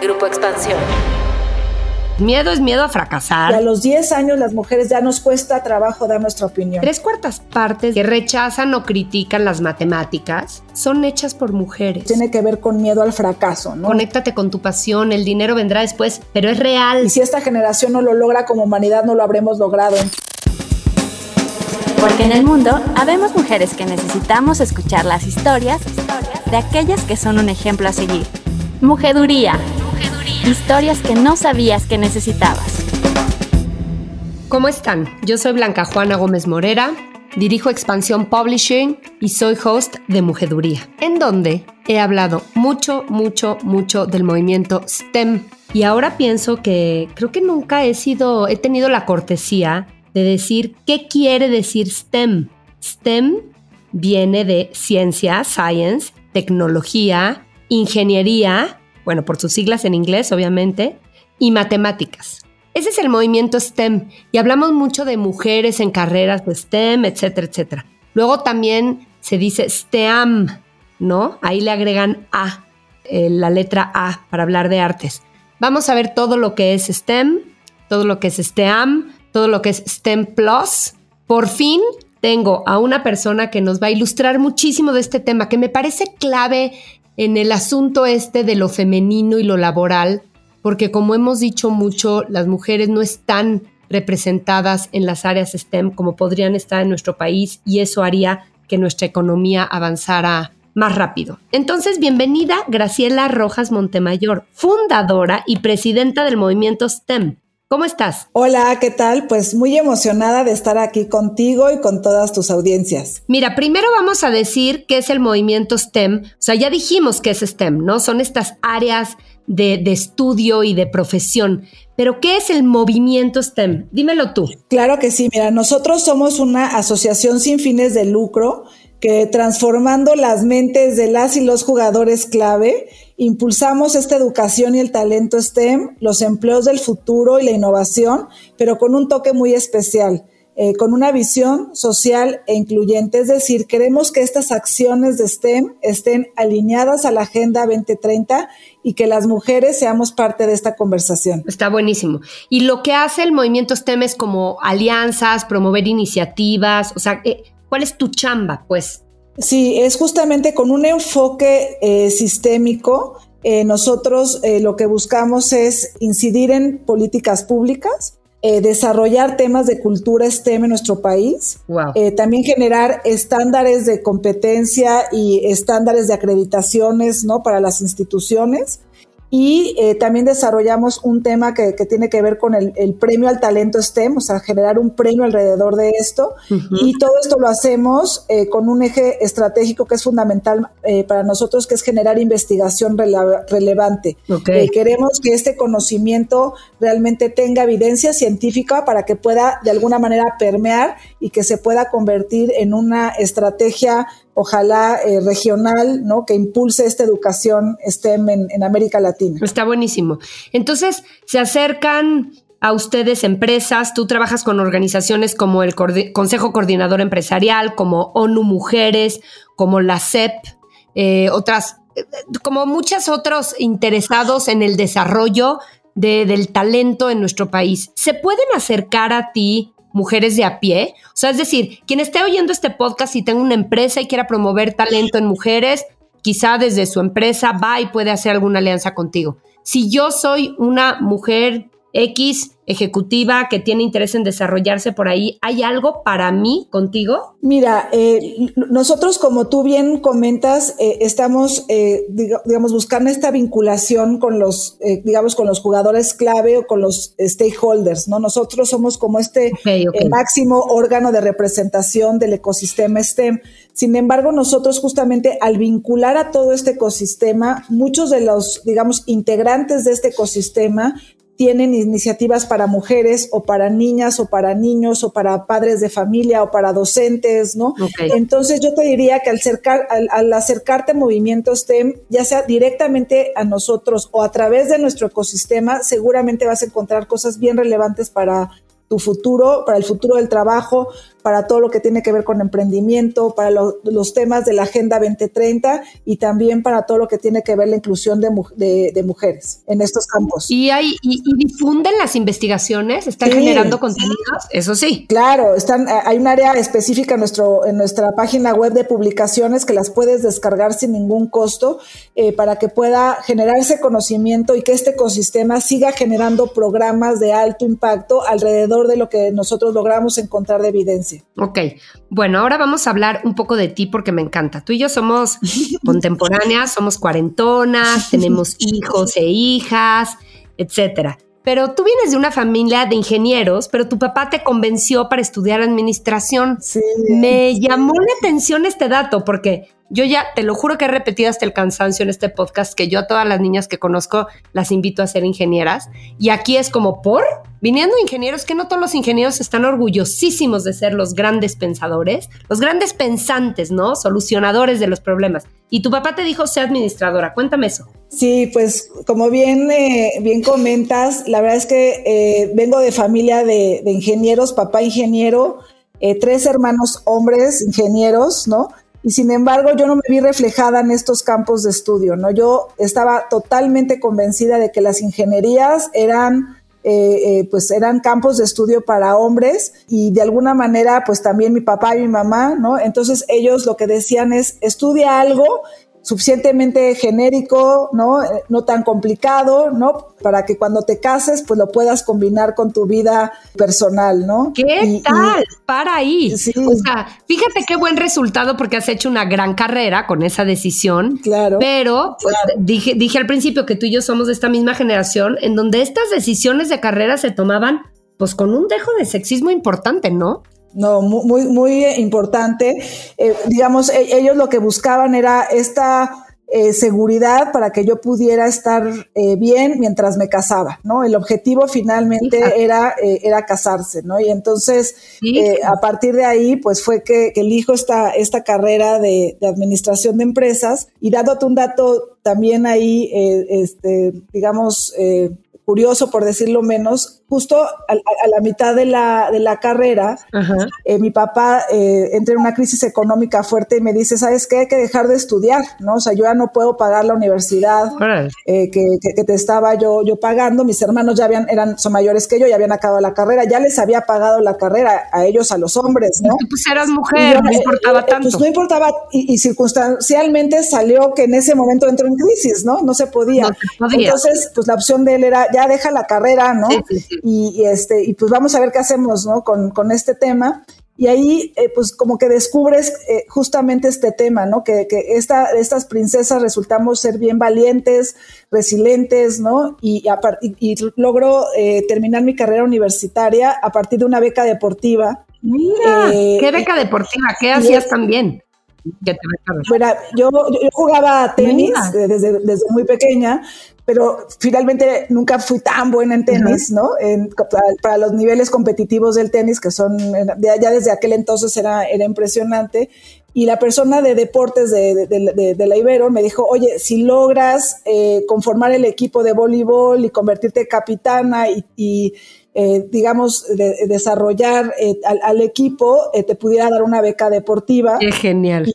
Grupo Expansión. Miedo es miedo a fracasar. Y a los 10 años las mujeres ya nos cuesta trabajo dar nuestra opinión. Tres cuartas partes que rechazan o critican las matemáticas son hechas por mujeres. Tiene que ver con miedo al fracaso, ¿no? Conéctate con tu pasión, el dinero vendrá después, pero es real. Y si esta generación no lo logra como humanidad, no lo habremos logrado. Porque en el mundo habemos mujeres que necesitamos escuchar las historias de aquellas que son un ejemplo a seguir. Mujeduría. Historias que no sabías que necesitabas. ¿Cómo están? Yo soy Blanca Juana Gómez Morera, dirijo Expansión Publishing y soy host de Mujeduría, en donde he hablado mucho, mucho, mucho del movimiento STEM. Y ahora pienso que creo que nunca he sido, he tenido la cortesía de decir qué quiere decir STEM. STEM viene de ciencia, science, tecnología, ingeniería, bueno, por sus siglas en inglés, obviamente, y matemáticas. Ese es el movimiento STEM y hablamos mucho de mujeres en carreras de STEM, etcétera, etcétera. Luego también se dice STEAM, ¿no? Ahí le agregan A, eh, la letra A, para hablar de artes. Vamos a ver todo lo que es STEM, todo lo que es STEAM, todo lo que es STEM Plus. Por fin tengo a una persona que nos va a ilustrar muchísimo de este tema, que me parece clave en el asunto este de lo femenino y lo laboral, porque como hemos dicho mucho, las mujeres no están representadas en las áreas STEM como podrían estar en nuestro país y eso haría que nuestra economía avanzara más rápido. Entonces, bienvenida Graciela Rojas Montemayor, fundadora y presidenta del movimiento STEM. ¿Cómo estás? Hola, ¿qué tal? Pues muy emocionada de estar aquí contigo y con todas tus audiencias. Mira, primero vamos a decir qué es el movimiento STEM. O sea, ya dijimos que es STEM, ¿no? Son estas áreas de, de estudio y de profesión. Pero, ¿qué es el movimiento STEM? Dímelo tú. Claro que sí, mira, nosotros somos una asociación sin fines de lucro que transformando las mentes de las y los jugadores clave, impulsamos esta educación y el talento STEM, los empleos del futuro y la innovación, pero con un toque muy especial. Eh, con una visión social e incluyente, es decir, queremos que estas acciones de STEM estén alineadas a la Agenda 2030 y que las mujeres seamos parte de esta conversación. Está buenísimo. Y lo que hace el movimiento STEM es como alianzas, promover iniciativas, o sea, eh, ¿Cuál es tu chamba, pues? Sí, es justamente con un enfoque eh, sistémico. Eh, nosotros eh, lo que buscamos es incidir en políticas públicas, desarrollar temas de cultura STEM en nuestro país, también generar estándares de competencia y estándares de acreditaciones ¿no? para las instituciones y eh, también desarrollamos un tema que, tiene que ver con el, premio al talento STEM, o sea, generar un premio alrededor de esto. Y todo esto lo hacemos eh, con un eje estratégico que es fundamental eh, para nosotros, que es generar investigación relevante. queremos que este conocimiento realmente tenga evidencia científica para que pueda de alguna manera permear y que se pueda convertir en una estrategia ojalá eh, regional, ¿no? Que impulse esta educación STEM en, América Latina. Está buenísimo. Entonces, se acercan a ustedes empresas, tú trabajas con organizaciones como el Consejo Coordinador Empresarial, como ONU Mujeres, como la CEP, eh, otras, eh, como muchos otros interesados en el desarrollo del talento en nuestro país. ¿Se pueden acercar a ti mujeres de a pie. O sea, es decir, quien esté oyendo este podcast y tenga una empresa y quiera promover talento en mujeres, quizá desde su empresa va y puede hacer alguna alianza contigo. Si yo soy una mujer X ejecutiva que tiene interés en desarrollarse por ahí, ¿hay algo para mí contigo? Mira, eh, nosotros como tú bien comentas, eh, estamos, eh, digamos, buscando esta vinculación con los, digamos, con los jugadores clave o con los stakeholders, ¿no? Nosotros somos como este máximo órgano de representación del ecosistema STEM. Sin embargo, nosotros justamente al vincular a todo este ecosistema, muchos de los, digamos, integrantes de este ecosistema tienen iniciativas para mujeres o para niñas o para niños o para padres de familia o para docentes, ¿no? Entonces yo te diría que al, acercar, al, acercarte a movimientos STEM, ya sea directamente a nosotros o a través de nuestro ecosistema, seguramente vas a encontrar cosas bien relevantes para tu futuro, para el futuro del trabajo, para todo lo que tiene que ver con emprendimiento, para los temas de la Agenda 2030 y también para todo lo que tiene que ver la inclusión de, mujeres en estos campos. ¿Y, hay, y, difunden las investigaciones? ¿Están generando contenidos? Eso sí. Claro, están, hay un área específica en, nuestro, en nuestra página web de publicaciones que las puedes descargar sin ningún costo eh, para que pueda generarse conocimiento y que este ecosistema siga generando programas de alto impacto alrededor de lo que nosotros logramos encontrar de evidencia. Ok, bueno, ahora vamos a hablar un poco de ti porque me encanta. Tú y yo somos contemporáneas, somos cuarentonas, tenemos hijos e hijas, etcétera. Pero tú vienes de una familia de ingenieros, pero tu papá te convenció para estudiar administración. Sí. Me llamó la atención este dato porque yo ya te lo juro que he repetido hasta el cansancio en este podcast que yo a todas las niñas que conozco las invito a ser ingenieras. Y aquí es como por, viniendo ingenieros, que no todos los ingenieros están orgullosísimos de ser los grandes pensadores, los grandes pensantes, ¿no? Solucionadores de los problemas. Y tu papá te dijo, sé administradora. Cuéntame eso. Sí, pues como bien, eh, bien comentas, la verdad es que eh, vengo de familia de, ingenieros, papá ingeniero, eh, tres hermanos hombres ingenieros, ¿no? y sin embargo yo no me vi reflejada en estos campos de estudio, ¿no? Yo estaba totalmente convencida de que las ingenierías eran eh, eh, pues eran campos de estudio para hombres y de alguna manera pues también mi papá y mi mamá, ¿no? Entonces ellos lo que decían es estudia algo suficientemente genérico, ¿no? Eh, no tan complicado, ¿no? Para que cuando te cases, pues lo puedas combinar con tu vida personal, ¿no? ¿Qué tal? Para ahí. O sea, fíjate qué buen resultado porque has hecho una gran carrera con esa decisión. Claro. Pero pues, Dije, dije al principio que tú y yo somos de esta misma generación en donde estas decisiones de carrera se tomaban pues con un dejo de sexismo importante, ¿no? No, muy, muy importante. Eh, digamos, e, ellos lo que buscaban era esta eh, seguridad para que yo pudiera estar eh, bien mientras me casaba, ¿no? El objetivo finalmente era, era casarse, ¿no? Y entonces, a partir de ahí, pues fue que, elijo esta, esta carrera de, de, administración de empresas y dándote un dato también ahí, este, digamos, curioso, por decirlo menos, justo a, la mitad de la, de la carrera, eh, mi papá eh, entra en una crisis económica fuerte y me dice, ¿sabes qué? Hay que dejar de estudiar, ¿no? O sea, yo ya no puedo pagar la universidad eh, que, que, te estaba yo, yo pagando. Mis hermanos ya habían, eran, son mayores que yo, ya habían acabado la carrera, ya les había pagado la carrera a ellos, a los hombres, ¿no? pues eras mujer, no importaba eh, tanto. Pues no importaba, y, circunstancialmente salió que en ese momento entró en crisis, ¿no? No se podía. Entonces, pues la opción de él era, ya deja la carrera, ¿no? Y, este, y pues vamos a ver qué hacemos, ¿no? Con, con este tema. Y ahí, eh, pues como que descubres eh, justamente este tema, ¿no? Que, que esta, estas princesas resultamos ser bien valientes, resilientes, ¿no? Y, y, logro eh, terminar mi carrera universitaria a partir de una beca deportiva. Mira, ¿qué beca deportiva? ¿Qué hacías también? Bueno, yo, yo, jugaba tenis desde, desde, muy pequeña, pero finalmente nunca fui tan buena en tenis, ¿no? para, los niveles competitivos del tenis, que son, ya desde aquel entonces era, era impresionante. Y la persona de deportes de, de, la Ibero me dijo, oye, si logras eh, conformar el equipo de voleibol y convertirte capitana y, eh, digamos, desarrollar eh, al, equipo, te pudiera dar una beca deportiva. Qué genial.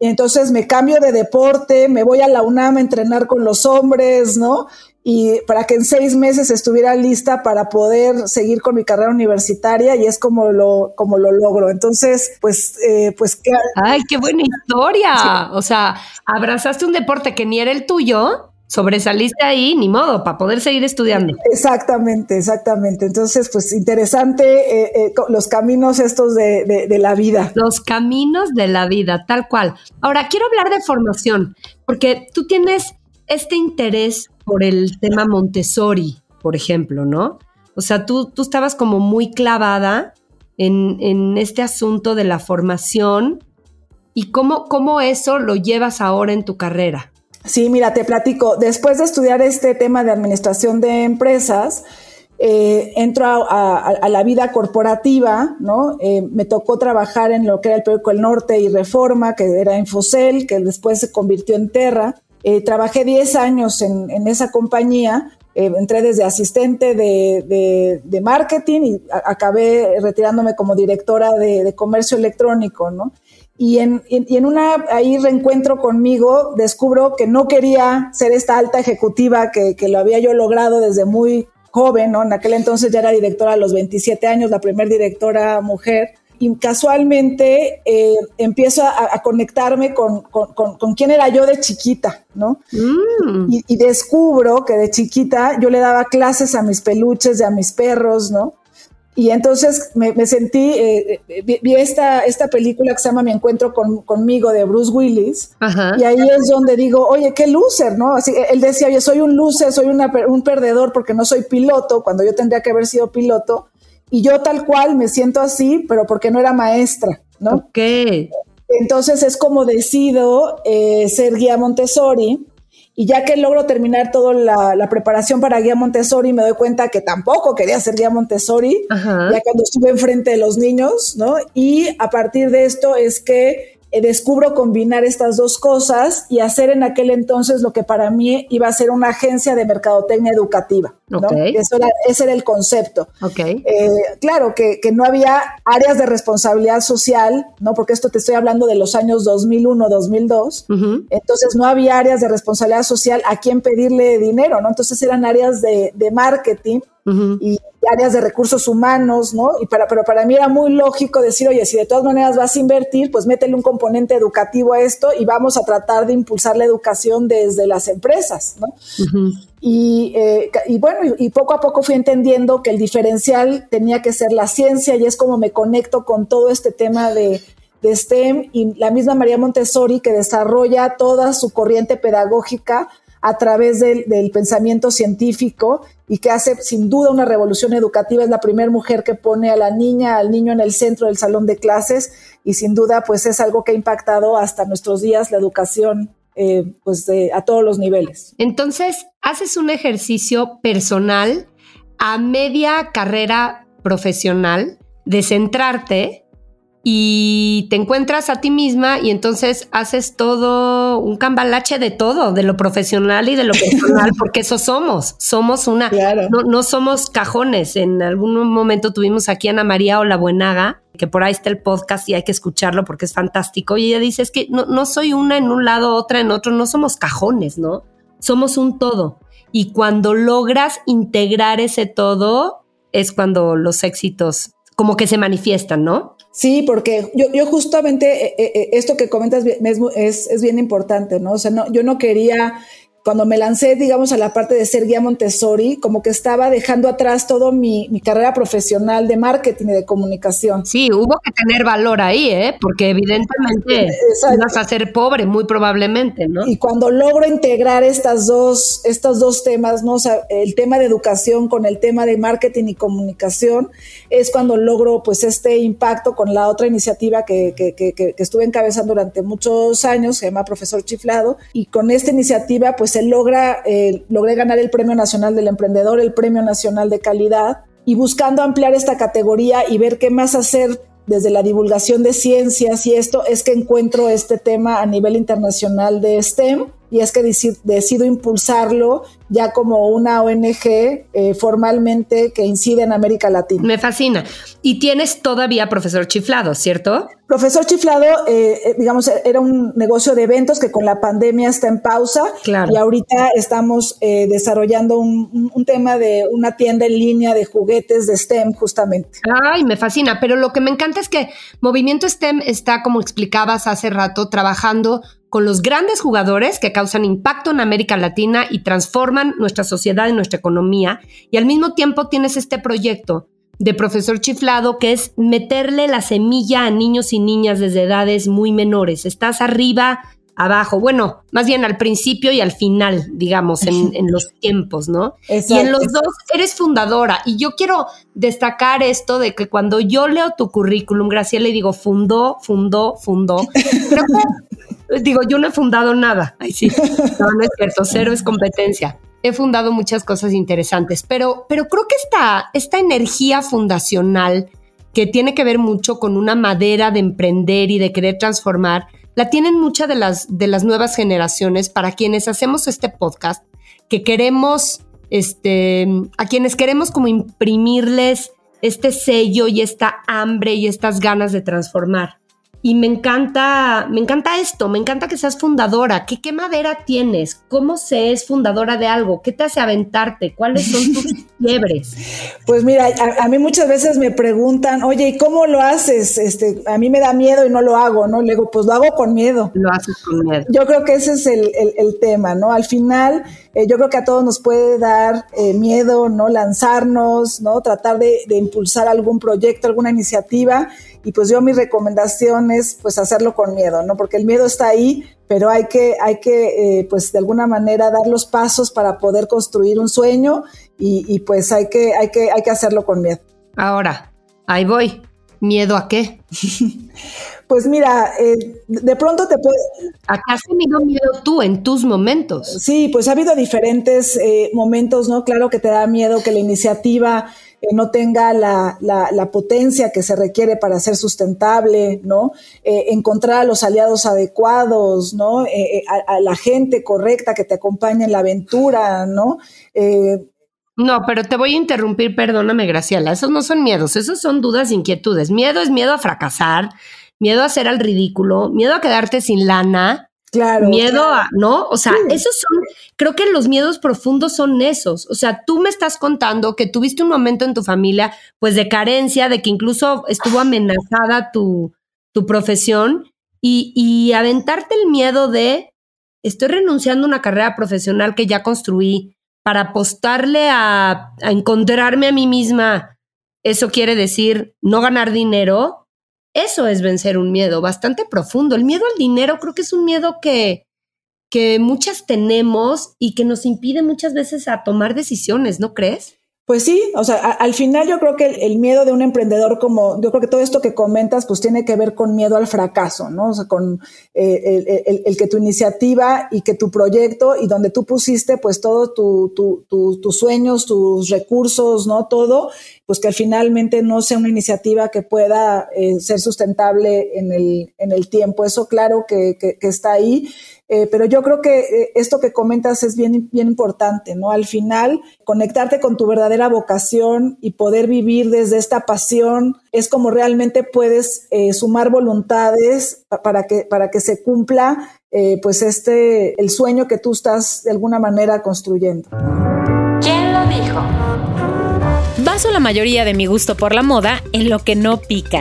Y entonces me cambio de deporte, me voy a la UNAM a entrenar con los hombres, ¿no? Y para que en seis meses estuviera lista para poder seguir con mi carrera universitaria y es como lo, como lo logro. Entonces, pues, eh, pues. ¡Ay, qué buena historia! O sea, abrazaste un deporte que ni era el tuyo sobresaliste ahí, ni modo, para poder seguir estudiando. Exactamente, exactamente. Entonces, pues interesante eh, eh, los caminos estos de, la vida. Los caminos de la vida, tal cual. Ahora, quiero hablar de formación, porque tú tienes este interés por el tema Montessori, por ejemplo, ¿no? O sea, tú, tú estabas como muy clavada en, en este asunto de la formación y cómo, cómo eso lo llevas ahora en tu carrera. Sí, mira, te platico. Después de estudiar este tema de administración de empresas, eh, entro a, la vida corporativa, ¿no? Eh, me tocó trabajar en lo que era el periódico El Norte y Reforma, que era Infocel, que después se convirtió en Terra. Eh, trabajé 10 años en, esa compañía entré desde asistente de, de, marketing y acabé retirándome como directora de, comercio electrónico, ¿no? Y en, y en, una ahí reencuentro conmigo, descubro que no quería ser esta alta ejecutiva que, que lo había yo logrado desde muy joven, ¿no? En aquel entonces ya era directora a los 27 años, la primera directora mujer y casualmente eh, empiezo a, conectarme con, con, quién era yo de chiquita, ¿no? Mm. Y, descubro que de chiquita yo le daba clases a mis peluches y a mis perros, ¿no? Y entonces me, sentí, eh, eh, vi, esta, esta película que se llama Mi Encuentro conmigo de Bruce Willis, y ahí es donde digo, oye, qué loser, ¿no? Así, él decía, oye, soy un loser, soy un perdedor porque no soy piloto, cuando yo tendría que haber sido piloto, y yo tal cual me siento así, pero porque no era maestra, ¿no? Ok. Entonces es como decido eh, ser guía Montessori y ya que logro terminar toda la, preparación para guía Montessori, me doy cuenta que tampoco quería ser guía Montessori, ya cuando estuve enfrente de los niños, ¿no? Y a partir de esto es que descubro combinar estas dos cosas y hacer en aquel entonces lo que para mí iba a ser una agencia de mercadotecnia educativa. ¿no? Eso era, ese era el concepto. Okay. Eh, claro que, que, no había áreas de responsabilidad social, ¿no? porque esto te estoy hablando de los años 2001, 2002. Entonces no había áreas de responsabilidad social a quien pedirle dinero, ¿no? Entonces eran áreas de, de marketing y áreas de recursos humanos, ¿no? Y para, pero para mí era muy lógico decir, oye, si de todas maneras vas a invertir, pues métele un componente educativo a esto y vamos a tratar de impulsar la educación desde las empresas, ¿no? y, eh, y, bueno, y, poco a poco fui entendiendo que el diferencial tenía que ser la ciencia y es como me conecto con todo este tema de, de STEM y la misma María Montessori que desarrolla toda su corriente pedagógica a través del, pensamiento científico y que hace sin duda una revolución educativa. Es la primera mujer que pone a la niña, al niño en el centro del salón de clases y sin duda pues es algo que ha impactado hasta nuestros días la educación eh, pues a todos los niveles. Entonces, haces un ejercicio personal a media carrera profesional de centrarte y te encuentras a ti misma y entonces haces todo un cambalache de todo, de lo profesional y de lo personal, porque eso somos, somos una, no, somos cajones. En algún momento tuvimos aquí a Ana María Buenaga, que por ahí está el podcast y hay que escucharlo porque es fantástico. Y ella dice, es que no, no soy una en un lado, otra en otro, no somos cajones, ¿no? Somos un todo. Y cuando logras integrar ese todo, es cuando los éxitos como que se manifiestan, ¿no? Sí, porque yo, yo justamente eh, eh, eh, esto que comentas es, es, es, bien importante, ¿no? O sea, no, yo no quería cuando me lancé, digamos, a la parte de ser guía Montessori, como que estaba dejando atrás todo mi, carrera profesional de marketing y de comunicación. Sí, hubo que tener valor ahí, ¿eh? Porque evidentemente vas a ser pobre, muy probablemente, ¿no? Y cuando logro integrar estas dos, estos dos temas, ¿no? O sea, el tema de educación con el tema de marketing y comunicación, es cuando logro, pues, este impacto con la otra iniciativa que, que, que, que estuve encabezando durante muchos años, se llama Profesor Chiflado, y con esta iniciativa, pues, logra, eh, logré ganar el Premio Nacional del Emprendedor, el Premio Nacional de Calidad, y buscando ampliar esta categoría y ver qué más hacer desde la divulgación de ciencias y esto, es que encuentro este tema a nivel internacional de STEM y es que decido impulsarlo ya como una ONG eh, formalmente que incide en América Latina. Me fascina. Y tienes todavía profesor chiflado, ¿cierto? Profesor Chiflado, eh, eh, digamos, era un negocio de eventos que con la pandemia está en pausa. Claro. Y ahorita estamos desarrollando un, un, tema de una tienda en línea de juguetes de STEM, justamente. Ay, me fascina. Pero lo que me encanta es que Movimiento STEM está, como explicabas hace rato, trabajando con los grandes jugadores que causan impacto en América Latina y transforman nuestra sociedad y nuestra economía. Y al mismo tiempo tienes este proyecto de profesor chiflado que es meterle la semilla a niños y niñas desde edades muy menores. Estás arriba, abajo, bueno, más bien al principio y al final, digamos, en, los tiempos, ¿no? Y en los dos eres fundadora. Y yo quiero destacar esto de que cuando yo leo tu currículum, Graciela, le digo, fundó, fundó, fundó. digo, yo no he fundado nada. Ay, sí, no, no es cierto, cero es competencia. He fundado muchas cosas interesantes, pero, pero creo que esta, esta energía fundacional que tiene que ver mucho con una madera de emprender y de querer transformar, la tienen muchas de las, de las nuevas generaciones para quienes hacemos este podcast, que queremos este, a quienes queremos como imprimirles este sello y esta hambre y estas ganas de transformar. Y me encanta, me encanta esto, me encanta que seas fundadora. ¿Qué, ¿Qué madera tienes? ¿Cómo se es fundadora de algo? ¿Qué te hace aventarte? ¿Cuáles son tus fiebres? Pues mira, a, mí muchas veces me preguntan, oye, ¿y cómo lo haces? Este, a mí me da miedo y no lo hago, ¿no? Le digo, pues lo hago con miedo. Lo haces con miedo. Yo creo que ese es el, el, tema, ¿no? Al final, eh, yo creo que a todos nos puede dar eh, miedo, ¿no? Lanzarnos, ¿no? Tratar de, de impulsar algún proyecto, alguna iniciativa y pues yo mi recomendación es pues hacerlo con miedo, ¿no? Porque el miedo está ahí, pero hay que, hay que eh, pues de alguna manera dar los pasos para poder construir un sueño y, pues hay que, hay, que, hay que hacerlo con miedo. Ahora, ahí voy. ¿Miedo a qué? pues mira, eh, de pronto te puedes... ¿A qué has tenido miedo tú en tus momentos? Sí, pues ha habido diferentes eh, momentos, ¿no? Claro que te da miedo que la iniciativa eh, no tenga la, la, potencia que se requiere para ser sustentable, ¿no? Eh, encontrar a los aliados adecuados, ¿no? Eh, a, la gente correcta que te acompañe en la aventura, ¿no? no, pero te voy a interrumpir, perdóname, Graciela. Esos no son miedos, esos son dudas e inquietudes. Miedo es miedo a fracasar, miedo a hacer al ridículo, miedo a quedarte sin lana, Claro. Miedo a, ¿no? O sea, esos son, creo que los miedos profundos son esos. O sea, tú me estás contando que tuviste un momento en tu familia, pues de carencia, de que incluso estuvo amenazada tu, tu profesión y, y aventarte el miedo de, estoy renunciando a una carrera profesional que ya construí para apostarle a, a encontrarme a mí misma. Eso quiere decir no ganar dinero eso es vencer un miedo bastante profundo. El miedo al dinero creo que es un miedo que, que muchas tenemos y que nos impide muchas veces a tomar decisiones, ¿no crees? Pues sí, o sea, al final yo creo que el, miedo de un emprendedor como, yo creo que todo esto que comentas pues tiene que ver con miedo al fracaso, ¿no? O sea, con eh, el, que tu iniciativa y que tu proyecto y donde tú pusiste pues todo tu, tus sueños, tus recursos, ¿no? Todo, pues que finalmente no sea una iniciativa que pueda eh, ser sustentable en el, en el tiempo. Eso claro que, que, que está ahí. Eh, pero yo creo que eh, esto que comentas es bien, bien importante, ¿no? Al final, conectarte con tu verdadera vocación y poder vivir desde esta pasión es como realmente puedes eh, sumar voluntades para que, para que se cumpla pues este, el sueño que tú estás de alguna manera construyendo. ¿Quién lo dijo? Baso la mayoría de mi gusto por la moda en lo que no pica.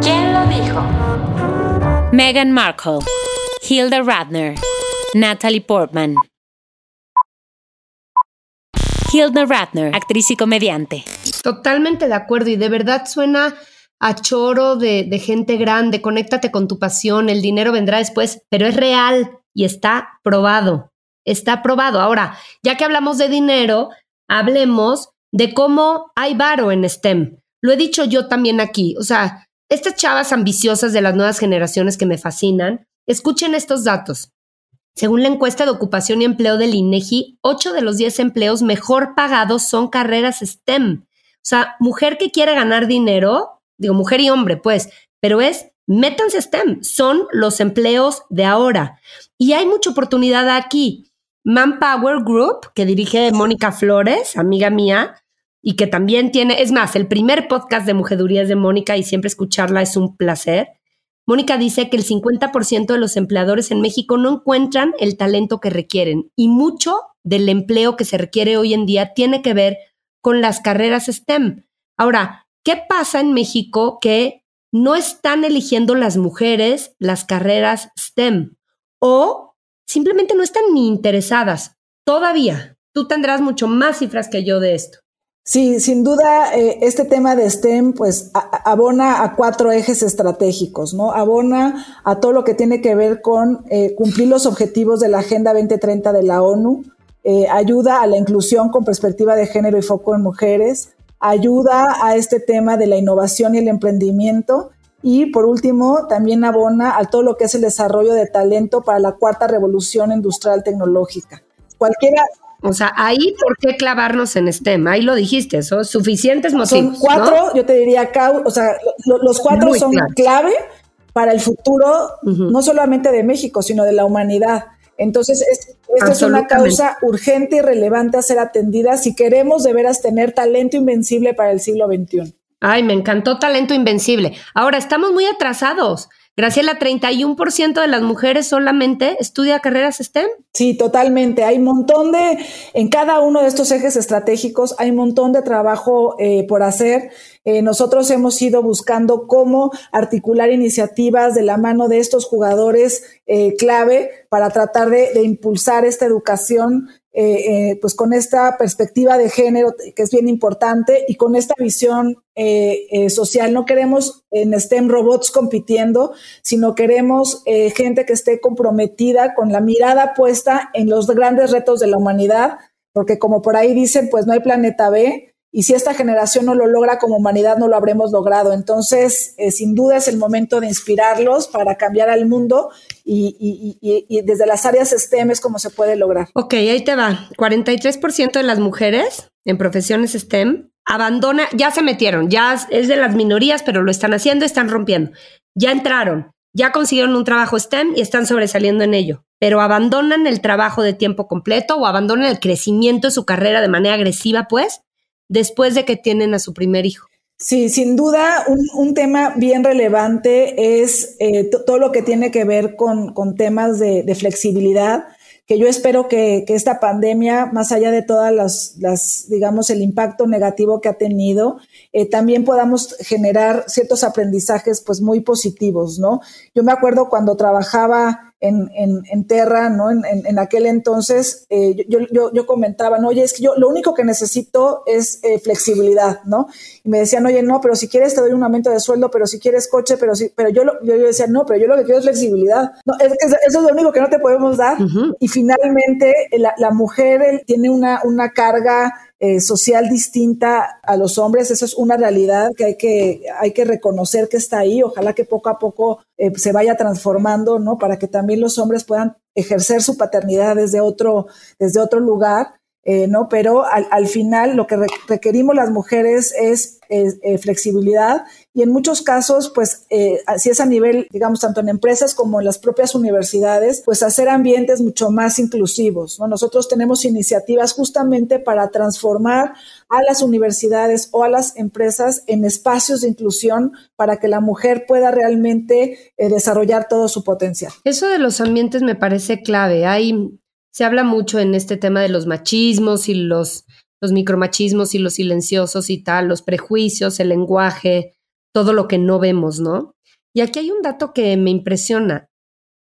¿Quién lo dijo? Meghan Markle. Hilda Radner, Natalie Portman. Hilda Radner, actriz y comediante. Totalmente de acuerdo y de verdad suena a choro de, de, gente grande, conéctate con tu pasión, el dinero vendrá después, pero es real y está probado, está probado. Ahora, ya que hablamos de dinero, hablemos de cómo hay varo en STEM. Lo he dicho yo también aquí, o sea, estas chavas ambiciosas de las nuevas generaciones que me fascinan, Escuchen estos datos. Según la encuesta de ocupación y empleo del INEGI, 8 de los 10 empleos mejor pagados son carreras STEM. O sea, mujer que quiere ganar dinero, digo mujer y hombre, pues, pero es métanse STEM, son los empleos de ahora. Y hay mucha oportunidad aquí. Manpower Group, que dirige Mónica Flores, amiga mía, y que también tiene, es más, el primer podcast de mujedurías de Mónica y siempre escucharla es un placer. Mónica dice que el 50% de los empleadores en México no encuentran el talento que requieren y mucho del empleo que se requiere hoy en día tiene que ver con las carreras STEM. Ahora, ¿qué pasa en México que no están eligiendo las mujeres las carreras STEM o simplemente no están ni interesadas todavía? Tú tendrás mucho más cifras que yo de esto. Sí, sin duda, eh, este tema de STEM, pues abona a cuatro ejes estratégicos, ¿no? Abona a todo lo que tiene que ver con eh, cumplir los objetivos de la Agenda 2030 de la ONU, eh, ayuda a la inclusión con perspectiva de género y foco en mujeres, ayuda a este tema de la innovación y el emprendimiento, y por último, también abona a todo lo que es el desarrollo de talento para la cuarta revolución industrial tecnológica. Cualquiera, o sea, ahí, ¿por qué clavarnos en STEM? Ahí lo dijiste, son suficientes motivos. Son cuatro, yo te diría, o sea, los cuatro son clave para el futuro, no solamente de México, sino de la humanidad. Entonces, esta es una causa urgente y relevante a ser atendida si queremos de veras tener talento invencible para el siglo XXI. Ay, me encantó talento invencible. Ahora, estamos muy atrasados. Graciela, 31% de las mujeres solamente estudia carreras STEM. Sí, totalmente. Hay un montón de, en cada uno de estos ejes estratégicos, hay un montón de trabajo eh, por hacer. Eh, nosotros hemos ido buscando cómo articular iniciativas de la mano de estos jugadores eh, clave para tratar de, de impulsar esta educación eh, eh, pues con esta perspectiva de género que es bien importante y con esta visión eh, social. No queremos en STEM robots compitiendo, sino queremos gente que esté comprometida con la mirada puesta en los grandes retos de la humanidad, porque como por ahí dicen, pues no hay planeta B y si esta generación no lo logra como humanidad, no lo habremos logrado. Entonces, eh, sin duda es el momento de inspirarlos para cambiar al mundo y, desde las áreas STEM es como se puede lograr. Ok, ahí te va. 43% de las mujeres en profesiones STEM abandona, ya se metieron, ya es de las minorías, pero lo están haciendo, están rompiendo. Ya entraron, ya consiguieron un trabajo STEM y están sobresaliendo en ello, pero abandonan el trabajo de tiempo completo o abandonan el crecimiento de su carrera de manera agresiva, pues, después de que tienen a su primer hijo. Sí, sin duda, un, tema bien relevante es eh, todo lo que tiene que ver con, temas de, flexibilidad, que yo espero que, esta pandemia, más allá de todas las, digamos, el impacto negativo que ha tenido, eh, también podamos generar ciertos aprendizajes, pues, muy positivos, ¿no? Yo me acuerdo cuando trabajaba en, en, en Terra, ¿no? En, en aquel entonces, eh, yo, yo, yo, comentaba, ¿no? Oye, es que yo lo único que necesito es eh, flexibilidad, ¿no? Y me decían, oye, no, pero si quieres te doy un aumento de sueldo, pero si quieres coche, pero si, pero yo, yo, yo decía, no, pero yo lo que quiero es flexibilidad. No, es, eso es lo único que no te podemos dar. Y finalmente, la, la mujer tiene una, una carga eh, social distinta a los hombres. Eso es una realidad que hay que, hay que reconocer que está ahí. Ojalá que poco a poco eh, se vaya transformando, ¿no? Para que también los hombres puedan ejercer su paternidad desde otro, desde otro lugar. Eh, ¿no? Pero al, al, final lo que requerimos las mujeres es eh, flexibilidad y en muchos casos, pues, eh, si es a nivel, digamos, tanto en empresas como en las propias universidades, pues hacer ambientes mucho más inclusivos, ¿no? Nosotros tenemos iniciativas justamente para transformar a las universidades o a las empresas en espacios de inclusión para que la mujer pueda realmente desarrollar todo su potencial. Eso de los ambientes me parece clave. Hay se habla mucho en este tema de los machismos y los micromachismos y los silenciosos y tal, los prejuicios, el lenguaje, todo lo que no vemos, ¿no? Y aquí hay un dato que me impresiona.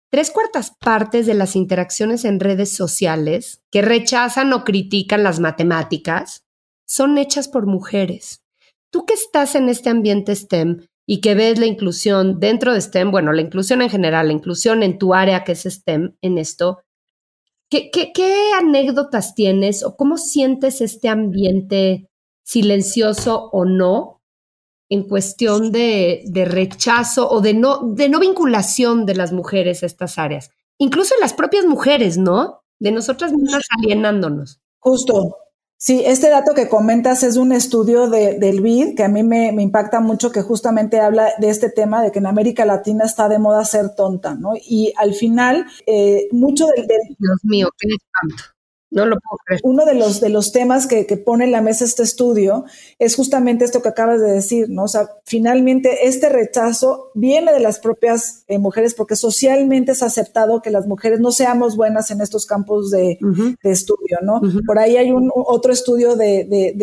Tres cuartas partes de las interacciones en redes sociales que rechazan o critican las matemáticas son hechas por mujeres. Tú que estás en este ambiente STEM y que ves la inclusión dentro de STEM, bueno, la inclusión en general, la inclusión en tu área que es STEM en esto, ¿Qué, qué, anécdotas tienes o cómo sientes este ambiente silencioso o no en cuestión de, de, rechazo o de no, de no vinculación de las mujeres a estas áreas? Incluso las propias mujeres, ¿no? De nosotras mismas alienándonos. Justo, Sí, este dato que comentas es un estudio de, del BID que a mí me, me, impacta mucho, que justamente habla de este tema de que en América Latina está de moda ser tonta, ¿no? Y al final, eh, mucho del, del... Dios mío, qué espanto. No lo puedo creer. Uno de los, de los temas que, que, pone en la mesa este estudio es justamente esto que acabas de decir, ¿no? O sea, finalmente este rechazo viene de las propias eh, mujeres porque socialmente es aceptado que las mujeres no seamos buenas en estos campos de, de estudio, ¿no? Por ahí hay un otro estudio de, de,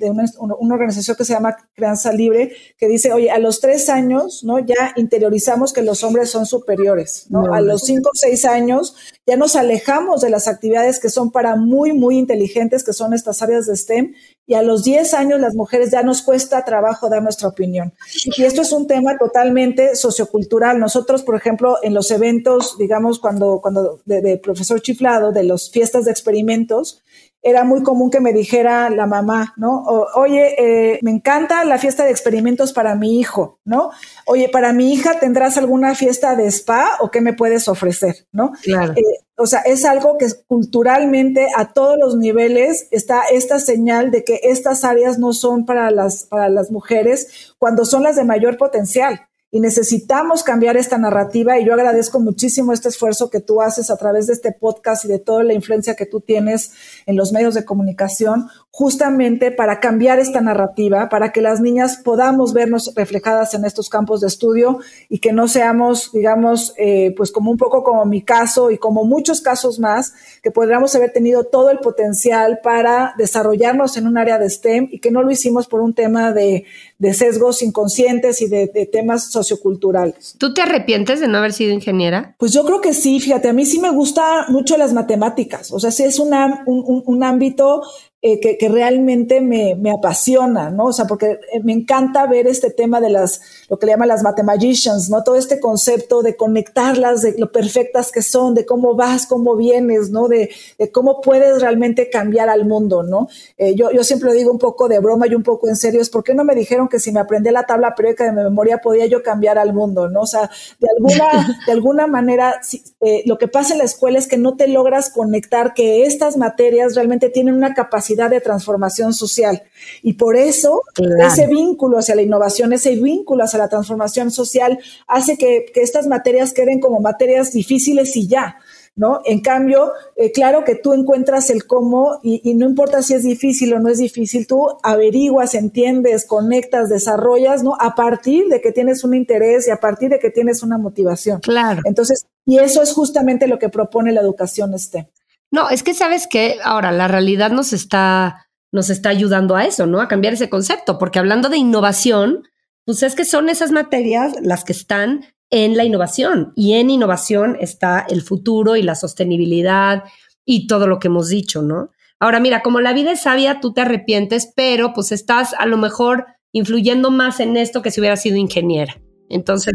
de una, una, organización que se llama Crianza Libre que dice, oye, a los tres años, ¿no? Ya interiorizamos que los hombres son superiores, ¿no? A los cinco o seis años ya nos alejamos de las actividades que son para muy, muy inteligentes, que son estas áreas de STEM, y a los 10 años las mujeres ya nos cuesta trabajo dar nuestra opinión. Y esto es un tema totalmente sociocultural. Nosotros, por ejemplo, en los eventos, digamos, cuando, cuando de, profesor chiflado, de las fiestas de experimentos, era muy común que me dijera la mamá, ¿no? Oye, eh, me encanta la fiesta de experimentos para mi hijo, ¿no? Oye, para mi hija, ¿tendrás alguna fiesta de spa o qué me puedes ofrecer, ¿no? Claro. Eh, o sea, es algo que culturalmente a todos los niveles está esta señal de que estas áreas no son para las, para las mujeres cuando son las de mayor potencial. Y necesitamos cambiar esta narrativa y yo agradezco muchísimo este esfuerzo que tú haces a través de este podcast y de toda la influencia que tú tienes en los medios de comunicación, justamente para cambiar esta narrativa, para que las niñas podamos vernos reflejadas en estos campos de estudio y que no seamos, digamos, eh, pues como un poco como mi caso y como muchos casos más, que podríamos haber tenido todo el potencial para desarrollarnos en un área de STEM y que no lo hicimos por un tema de, sesgos inconscientes y de, temas socioculturales. ¿Tú te arrepientes de no haber sido ingeniera? Pues yo creo que sí, fíjate, a mí sí me gusta mucho las matemáticas, o sea, sí es una, un, un ámbito eh, que, realmente me, me, apasiona, ¿no? O sea, porque eh, me encanta ver este tema de las, lo que le llaman las mathemagicians, ¿no? Todo este concepto de conectarlas, de lo perfectas que son, de cómo vas, cómo vienes, ¿no? De, de cómo puedes realmente cambiar al mundo, ¿no? Eh, yo, yo siempre lo digo un poco de broma y un poco en serio, es ¿por qué no me dijeron que si me aprendía la tabla periódica de mi memoria podía yo cambiar al mundo, ¿no? O sea, de alguna, de alguna manera, lo que pasa en la escuela es que no te logras conectar que estas materias realmente tienen una capacidad de transformación social. Y por eso ese vínculo hacia la innovación, ese vínculo hacia la transformación social hace que, estas materias queden como materias difíciles y ya. ¿No? En cambio, eh, claro que tú encuentras el cómo y, no importa si es difícil o no es difícil, tú averiguas, entiendes, conectas, desarrollas, ¿no? A partir de que tienes un interés y a partir de que tienes una motivación. Claro. Entonces, y eso es justamente lo que propone la educación STEM. No, es que sabes que ahora la realidad nos está, nos está ayudando a eso, ¿no? A cambiar ese concepto, porque hablando de innovación, pues es que son esas materias las que están en la innovación y en innovación está el futuro y la sostenibilidad y todo lo que hemos dicho, ¿no? Ahora, mira, como la vida es sabia, tú te arrepientes, pero pues estás a lo mejor influyendo más en esto que si hubiera sido ingeniera. Entonces,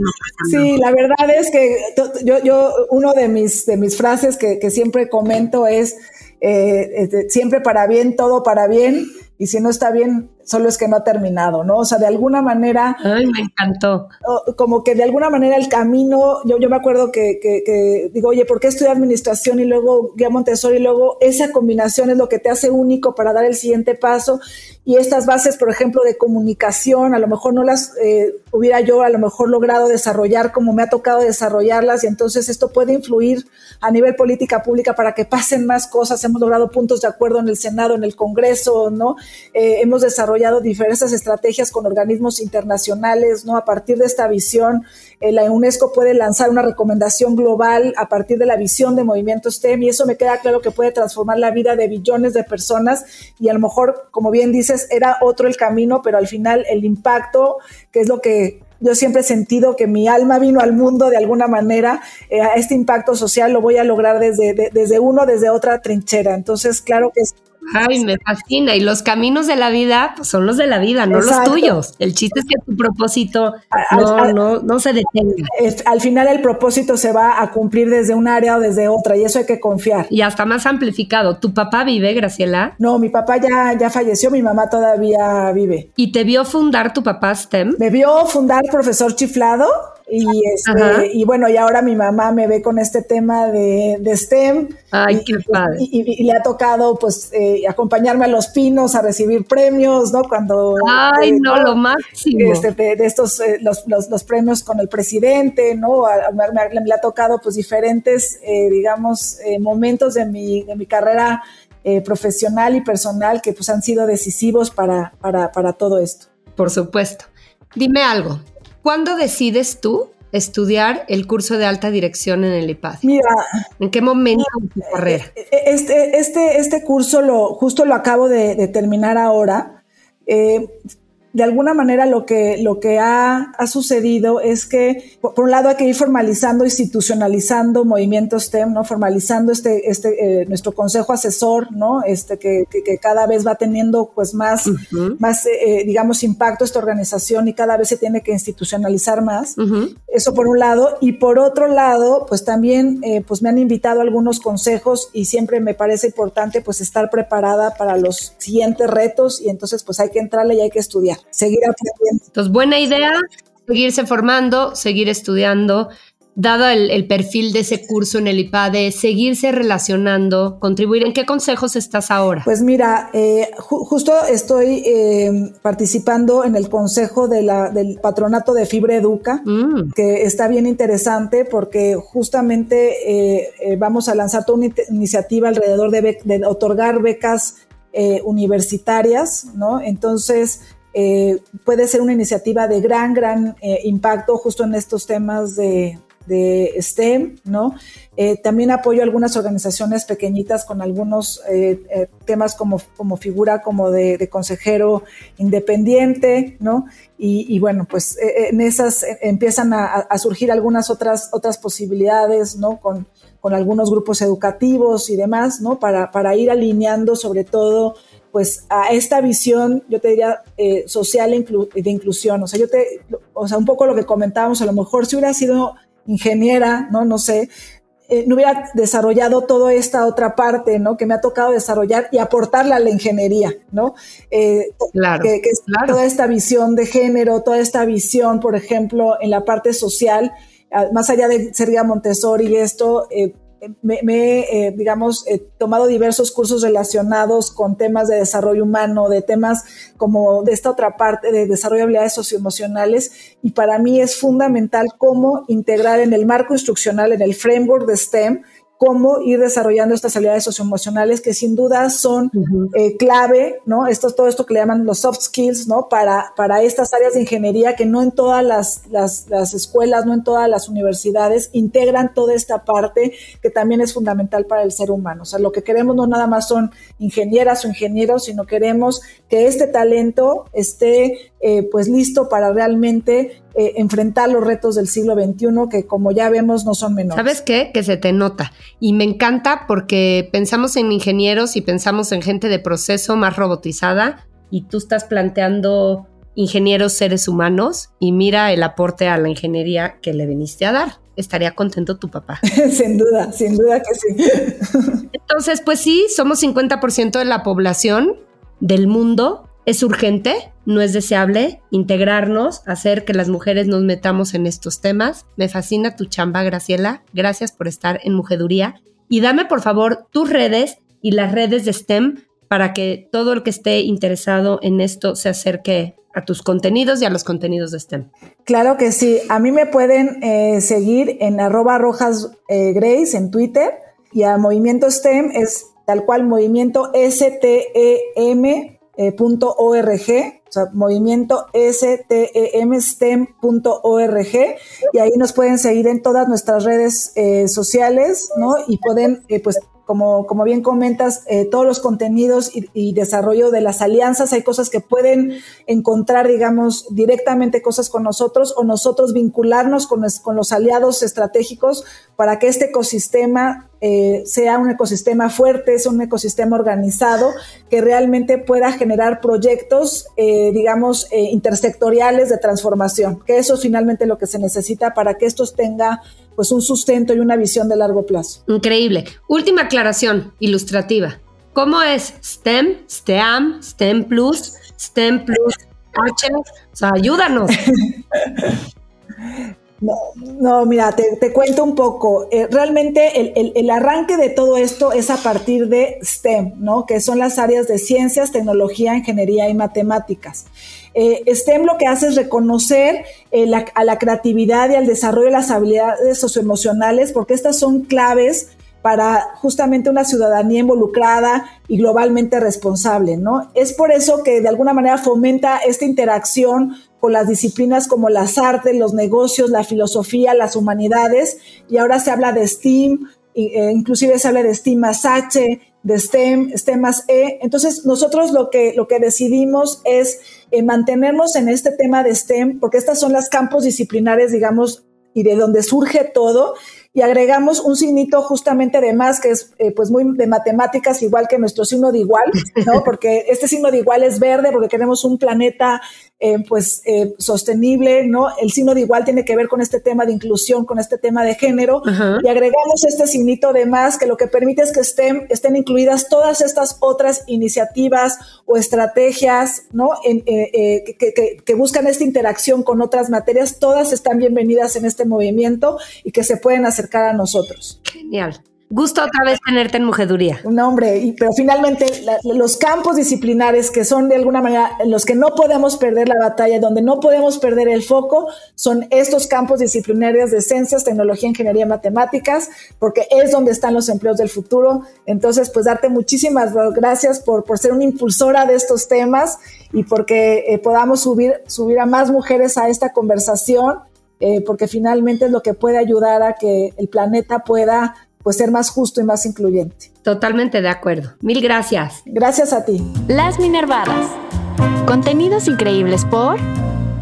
sí, la verdad es que yo, yo uno de mis, de mis frases que, que siempre comento es, eh, este, siempre para bien, todo para bien, y si no está bien, solo es que no ha terminado, ¿no? O sea, de alguna manera... Ay, me encantó. Como que de alguna manera el camino, yo, yo me acuerdo que, que, digo, oye, ¿por qué estudiar administración y luego guía Montessori y luego esa combinación es lo que te hace único para dar el siguiente paso? Y estas bases, por ejemplo, de comunicación, a lo mejor no las eh, hubiera yo a lo mejor logrado desarrollar como me ha tocado desarrollarlas y entonces esto puede influir a nivel política pública para que pasen más cosas. Hemos logrado puntos de acuerdo en el Senado, en el Congreso, ¿no? Eh, hemos desarrollado diversas estrategias con organismos internacionales, ¿no? A partir de esta visión, eh, la UNESCO puede lanzar una recomendación global a partir de la visión de movimientos STEM y eso me queda claro que puede transformar la vida de billones de personas y a lo mejor, como bien dices, era otro el camino, pero al final el impacto, que es lo que yo siempre he sentido que mi alma vino al mundo de alguna manera, eh, este impacto social lo voy a lograr desde, desde uno, desde otra trinchera. Entonces, claro que es Ay, me fascina. Y los caminos de la vida pues, son los de la vida, no los tuyos. El chiste es que tu propósito no, no, no se detenga. al final el propósito se va a cumplir desde un área o desde otra y eso hay que confiar. Y hasta más amplificado. ¿Tu papá vive, Graciela? No, mi papá ya, ya falleció, mi mamá todavía vive. ¿Y te vio fundar tu papá STEM? Me vio fundar Profesor Chiflado y, este, y bueno, y ahora mi mamá me ve con este tema de, STEM. Ay, qué padre. Y, le ha tocado, pues, eh, acompañarme a los pinos a recibir premios, ¿no? Cuando. Ay, eh, no, lo máximo. Este, de, estos, eh, los, los, premios con el presidente, ¿no? me, le ha tocado, pues, diferentes, digamos, momentos de mi, de mi carrera profesional y personal que, pues, han sido decisivos para, para, para todo esto. Por supuesto. Dime algo, ¿Cuándo decides tú estudiar el curso de alta dirección en el IPAD? Mira, ¿en qué momento de tu carrera? Eh, eh, este, este, este curso lo, justo lo acabo de, terminar ahora. Eh, de alguna manera lo que, lo que ha, sucedido es que, por, un lado, hay que ir formalizando, institucionalizando movimientos STEM, ¿no? Formalizando este, este, eh, nuestro consejo asesor, ¿no? Este, que, que, cada vez va teniendo, pues, más, más eh, eh, digamos, impacto esta organización y cada vez se tiene que institucionalizar más. Eso por un lado. Y por otro lado, pues, también, pues, me han invitado algunos consejos y siempre me parece importante, pues, estar preparada para los siguientes retos y entonces, pues, hay que entrarle y hay que estudiar seguir aprendiendo. Entonces, buena idea, seguirse formando, seguir estudiando dado el, perfil de ese curso en el IPADE, seguirse relacionando, contribuir? ¿En qué consejos estás ahora? Pues mira, eh, justo estoy eh, participando en el consejo de la, del patronato de Fibra Educa, mm. que está bien interesante porque justamente eh, vamos a lanzar toda una iniciativa alrededor de, de otorgar becas universitarias, ¿no? Entonces, eh, puede ser una iniciativa de gran, gran eh, impacto justo en estos temas de, STEM, ¿no? Eh, también apoyo algunas organizaciones pequeñitas con algunos temas como, como figura como de, consejero independiente, ¿no? Y, bueno, pues en esas empiezan a, surgir algunas otras, otras posibilidades, ¿no? Con, con algunos grupos educativos y demás, ¿no? Para, para ir alineando sobre todo pues a esta visión, yo te diría, eh, social e de inclusión. O sea, yo te, o sea, un poco lo que comentábamos, a lo mejor si hubiera sido ingeniera, ¿no? No sé, eh, no hubiera desarrollado toda esta otra parte, ¿no? Que me ha tocado desarrollar y aportarle a la ingeniería, ¿no? Eh, claro, que, es Toda esta visión de género, toda esta visión, por ejemplo, en la parte social, más allá de Sergio Montessori y esto, me, he, eh, digamos, tomado diversos cursos relacionados con temas de desarrollo humano, de temas como de esta otra parte de desarrollo de habilidades socioemocionales, y para mí es fundamental cómo integrar en el marco instruccional, en el framework de STEM, cómo ir desarrollando estas habilidades socioemocionales que sin duda son eh, clave, ¿no? Esto, todo esto que le llaman los soft skills, ¿no? Para, para estas áreas de ingeniería que no en todas las, las, las, escuelas, no en todas las universidades integran toda esta parte que también es fundamental para el ser humano. O sea, lo que queremos no nada más son ingenieras o ingenieros, sino queremos que este talento esté eh, pues listo para realmente eh, enfrentar los retos del siglo XXI que como ya vemos no son menores. ¿Sabes qué? Que se te nota. Y me encanta porque pensamos en ingenieros y pensamos en gente de proceso más robotizada y tú estás planteando ingenieros seres humanos y mira el aporte a la ingeniería que le viniste a dar. Estaría contento tu papá. sin duda, sin duda que sí. Entonces, pues sí, somos 50% de la población del mundo es urgente, no es deseable integrarnos, hacer que las mujeres nos metamos en estos temas. Me fascina tu chamba, Graciela. Gracias por estar en Mujeduría. Y dame, por favor, tus redes y las redes de STEM para que todo el que esté interesado en esto se acerque a tus contenidos y a los contenidos de STEM. Claro que sí. A mí me pueden eh, seguir en arroba rojas eh, grace en Twitter y a Movimiento STEM es tal cual Movimiento STEM eh, .org, o sea, movimiento STEMSTEM.org y ahí nos pueden seguir en todas nuestras redes eh, sociales, ¿no? Y pueden, eh, pues, como, como bien comentas, todos los contenidos y, desarrollo de las alianzas, hay cosas que pueden encontrar, digamos, directamente cosas con nosotros o nosotros vincularnos con, con los aliados estratégicos para que este ecosistema eh, sea un ecosistema fuerte, sea un ecosistema organizado, que realmente pueda generar proyectos, eh, digamos, intersectoriales de transformación, que eso es finalmente lo que se necesita para que estos tenga pues un sustento y una visión de largo plazo. Increíble. Última aclaración ilustrativa. ¿Cómo es STEM, STEAM, STEM Plus, STEM Plus H? O sea, ayúdanos. No, no, mira, te, cuento un poco. Eh, realmente el, arranque de todo esto es a partir de STEM, ¿no? Que son las áreas de ciencias, tecnología, ingeniería y matemáticas. Eh, STEM lo que hace es reconocer eh, a la creatividad y al desarrollo de las habilidades socioemocionales, porque estas son claves para justamente una ciudadanía involucrada y globalmente responsable, ¿no? Es por eso que de alguna manera fomenta esta interacción con las disciplinas como las artes, los negocios, la filosofía, las humanidades, y ahora se habla de STEAM, e inclusive se habla de STEAM más H, de STEM, STEM más E. Entonces, nosotros lo que, lo que decidimos es eh, mantenernos en este tema de STEM, porque estas son las campos disciplinares, digamos, y de donde surge todo, y agregamos un signito justamente de más que es eh, pues muy de matemáticas igual que nuestro signo de igual, ¿no? Porque este signo de igual es verde porque queremos un planeta eh, pues eh, sostenible, ¿no? El signo de igual tiene que ver con este tema de inclusión, con este tema de género y agregamos este signito de más que lo que permite es que estén, estén incluidas todas estas otras iniciativas o estrategias, ¿no? Eh, que, que buscan esta interacción con otras materias, todas están bienvenidas en este movimiento y que se pueden acercar a nosotros. Genial. Gusto otra vez tenerte en mujeduría. Un hombre, pero finalmente los campos disciplinares que son de alguna manera los que no podemos perder la batalla, donde no podemos perder el foco, son estos campos disciplinarios de ciencias, tecnología, ingeniería, matemáticas, porque es donde están los empleos del futuro. Entonces, pues darte muchísimas gracias por, por ser una impulsora de estos temas y porque eh, podamos subir, subir a más mujeres a esta conversación, eh, porque finalmente es lo que puede ayudar a que el planeta pueda pues ser más justo y más incluyente. Totalmente de acuerdo. Mil gracias. Gracias a ti. Las Minervadas. Contenidos increíbles por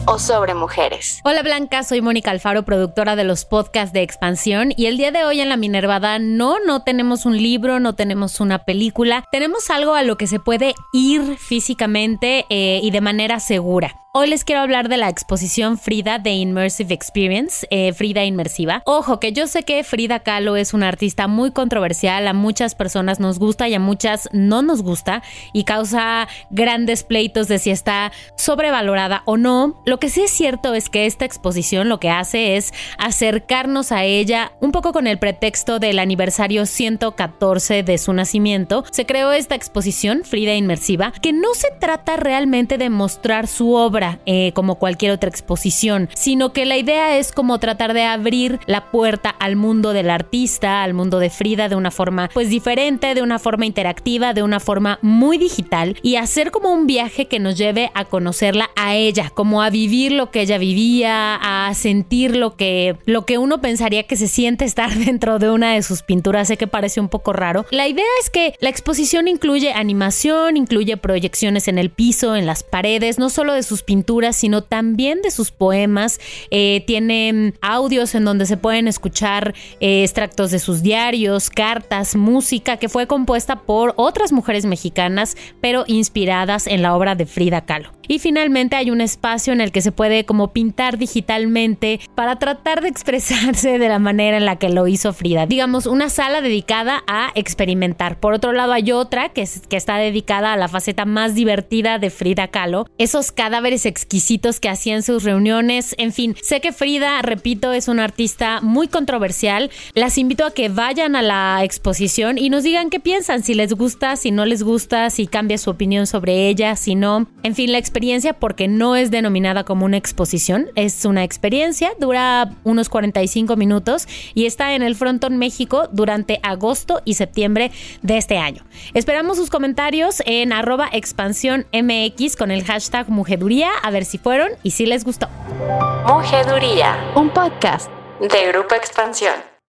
o sobre mujeres. Hola Blanca, soy Mónica Alfaro, productora de los podcasts de Expansión y el día de hoy en La Minervada no, no tenemos un libro, no tenemos una película, tenemos algo a lo que se puede ir físicamente eh, y de manera segura. Hoy les quiero hablar de la exposición Frida de Immersive Experience, eh, Frida Inmersiva. Ojo, que yo sé que Frida Kahlo es una artista muy controversial, a muchas personas nos gusta y a muchas no nos gusta y causa grandes pleitos de si está sobrevalorada o no. Que sí es cierto es que esta exposición lo que hace es acercarnos a ella un poco con el pretexto del aniversario 114 de su nacimiento. Se creó esta exposición, Frida Inmersiva, que no se trata realmente de mostrar su obra eh, como cualquier otra exposición, sino que la idea es como tratar de abrir la puerta al mundo del artista, al mundo de Frida de una forma pues diferente, de una forma interactiva, de una forma muy digital y hacer como un viaje que nos lleve a conocerla a ella, como a vivir lo que ella vivía, a sentir lo que lo que uno pensaría que se siente estar dentro de una de sus pinturas, sé que parece un poco raro. La idea es que la exposición incluye animación, incluye proyecciones en el piso, en las paredes, no solo de sus pinturas sino también de sus poemas. Eh, tiene audios en donde se pueden escuchar eh, extractos de sus diarios, cartas, música que fue compuesta por otras mujeres mexicanas, pero inspiradas en la obra de Frida Kahlo. Y finalmente hay un espacio en el que se puede como pintar digitalmente para tratar de expresarse de la manera en la que lo hizo Frida. Digamos, una sala dedicada a experimentar. Por otro lado hay otra que, que está dedicada a la faceta más divertida de Frida Kahlo. Esos cadáveres exquisitos que hacía en sus reuniones. En fin, sé que Frida, repito, es una artista muy controversial. Las invito a que vayan a la exposición y nos digan qué piensan, si les gusta, si no les gusta, si cambia su opinión sobre ella, si no. En fin, la exposición experiencia porque no es denominada como una exposición, es una experiencia, dura unos 45 minutos y está en el Fronton México durante agosto y septiembre de este año. Esperamos sus comentarios en arroba expansión MX con el hashtag Mujeduría, a ver si fueron y si les gustó. Mujeduría, un podcast de Grupo Expansión.